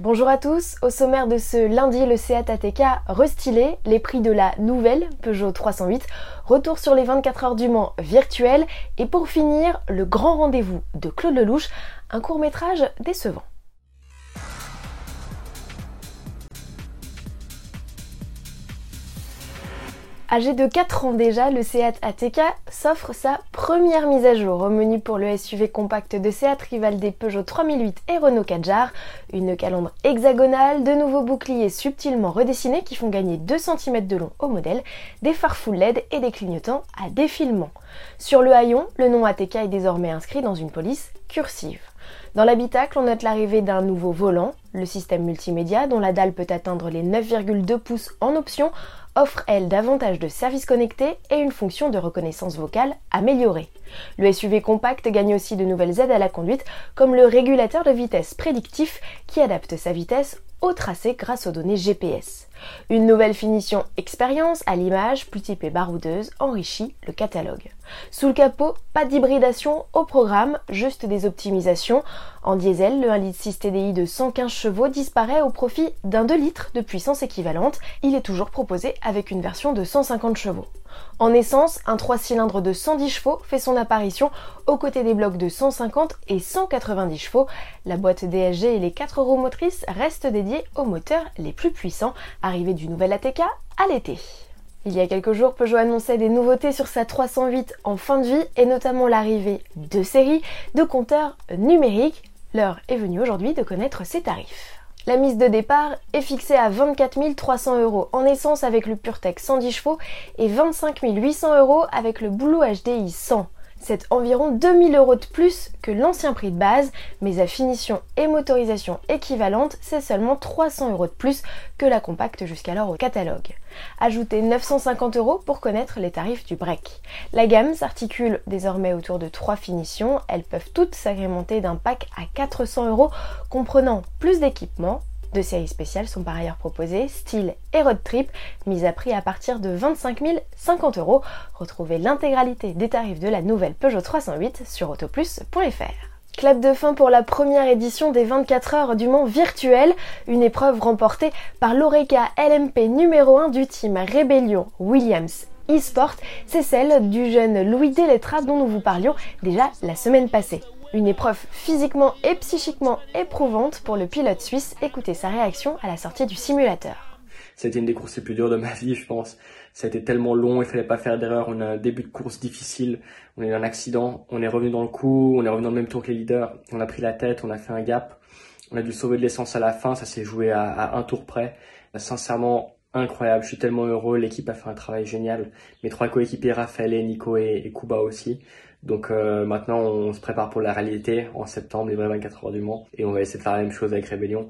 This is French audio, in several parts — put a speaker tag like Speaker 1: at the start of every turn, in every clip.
Speaker 1: Bonjour à tous, au sommaire de ce lundi, le Seat ATK restylé, les prix de la nouvelle Peugeot 308, retour sur les 24 heures du Mans virtuel et pour finir, le grand rendez-vous de Claude Lelouch, un court métrage décevant. Âgé de 4 ans déjà, le Seat ATK s'offre sa première mise à jour au menu pour le SUV compact de Seat rival des Peugeot 3008 et Renault Kadjar. Une calandre hexagonale, de nouveaux boucliers subtilement redessinés qui font gagner 2 cm de long au modèle, des phares full LED et des clignotants à défilement. Sur le haillon, le nom ATK est désormais inscrit dans une police cursive. Dans l'habitacle, on note l'arrivée d'un nouveau volant, le système multimédia dont la dalle peut atteindre les 9,2 pouces en option offre elle davantage de services connectés et une fonction de reconnaissance vocale améliorée. Le SUV compact gagne aussi de nouvelles aides à la conduite comme le régulateur de vitesse prédictif qui adapte sa vitesse au tracé grâce aux données GPS. Une nouvelle finition expérience à l'image, plus typée baroudeuse, enrichit le catalogue. Sous le capot, pas d'hybridation au programme, juste des optimisations. En diesel, le 1,6 litre TDI de 115 chevaux disparaît au profit d'un 2 litres de puissance équivalente. Il est toujours proposé avec une version de 150 chevaux. En essence, un 3 cylindres de 110 chevaux fait son apparition aux côtés des blocs de 150 et 190 chevaux. La boîte DSG et les 4 roues motrices restent dédiées aux moteurs les plus puissants, du nouvel ATK à l'été. Il y a quelques jours, Peugeot annonçait des nouveautés sur sa 308 en fin de vie et notamment l'arrivée de série de compteurs numériques. L'heure est venue aujourd'hui de connaître ses tarifs. La mise de départ est fixée à 24 300 euros en essence avec le PureTech 110 chevaux et 25 800 euros avec le Boulot HDI 100. C'est environ 2000 euros de plus que l'ancien prix de base, mais à finition et motorisation équivalente, c'est seulement 300 euros de plus que la compacte jusqu'alors au catalogue. Ajoutez 950 euros pour connaître les tarifs du break. La gamme s'articule désormais autour de trois finitions. Elles peuvent toutes s'agrémenter d'un pack à 400 euros comprenant plus d'équipements, deux séries spéciales sont par ailleurs proposées, Style et Road Trip, mises à prix à partir de 25 050 euros. Retrouvez l'intégralité des tarifs de la nouvelle Peugeot 308 sur autoplus.fr. Clap de fin pour la première édition des 24 heures du Mans virtuel, une épreuve remportée par l'Oreca LMP numéro 1 du team Rebellion Williams eSport, c'est celle du jeune Louis Delettra dont nous vous parlions déjà la semaine passée. Une épreuve physiquement et psychiquement éprouvante pour le pilote suisse. Écoutez sa réaction à la sortie du simulateur.
Speaker 2: C'était une des courses les plus dures de ma vie, je pense. Ça a été tellement long, il fallait pas faire d'erreur. On a un début de course difficile, on a eu un accident, on est revenu dans le coup, on est revenu dans le même tour que les leaders. On a pris la tête, on a fait un gap. On a dû sauver de l'essence à la fin, ça s'est joué à, un tour près. Sincèrement, incroyable. Je suis tellement heureux. L'équipe a fait un travail génial. Mes trois coéquipiers, Raphaël, Nico et, et Kuba aussi. Donc euh, maintenant, on se prépare pour la réalité en septembre, les vrais 24 heures du Mans, et on va essayer de faire la même chose avec Rébellion.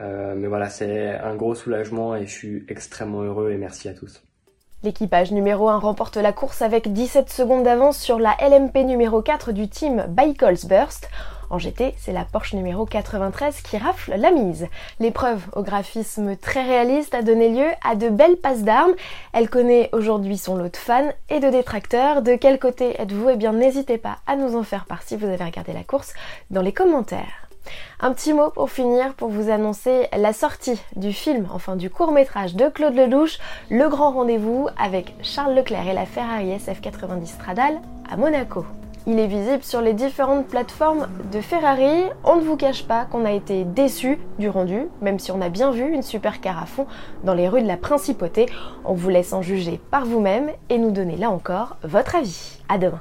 Speaker 2: Euh, mais voilà, c'est un gros soulagement et je suis extrêmement heureux et merci à tous.
Speaker 1: L'équipage numéro 1 remporte la course avec 17 secondes d'avance sur la LMP numéro 4 du team Bicycles Burst. En GT, c'est la Porsche numéro 93 qui rafle la mise. L'épreuve au graphisme très réaliste a donné lieu à de belles passes d'armes. Elle connaît aujourd'hui son lot de fans et de détracteurs. De quel côté êtes-vous? Eh bien, n'hésitez pas à nous en faire part si vous avez regardé la course dans les commentaires. Un petit mot pour finir pour vous annoncer la sortie du film, enfin du court métrage de Claude Lelouch, Le Grand Rendez-vous avec Charles Leclerc et la Ferrari SF90 Stradale à Monaco. Il est visible sur les différentes plateformes de Ferrari. On ne vous cache pas qu'on a été déçus du rendu, même si on a bien vu une super car à fond dans les rues de la Principauté. On vous laisse en juger par vous-même et nous donner là encore votre avis. À demain.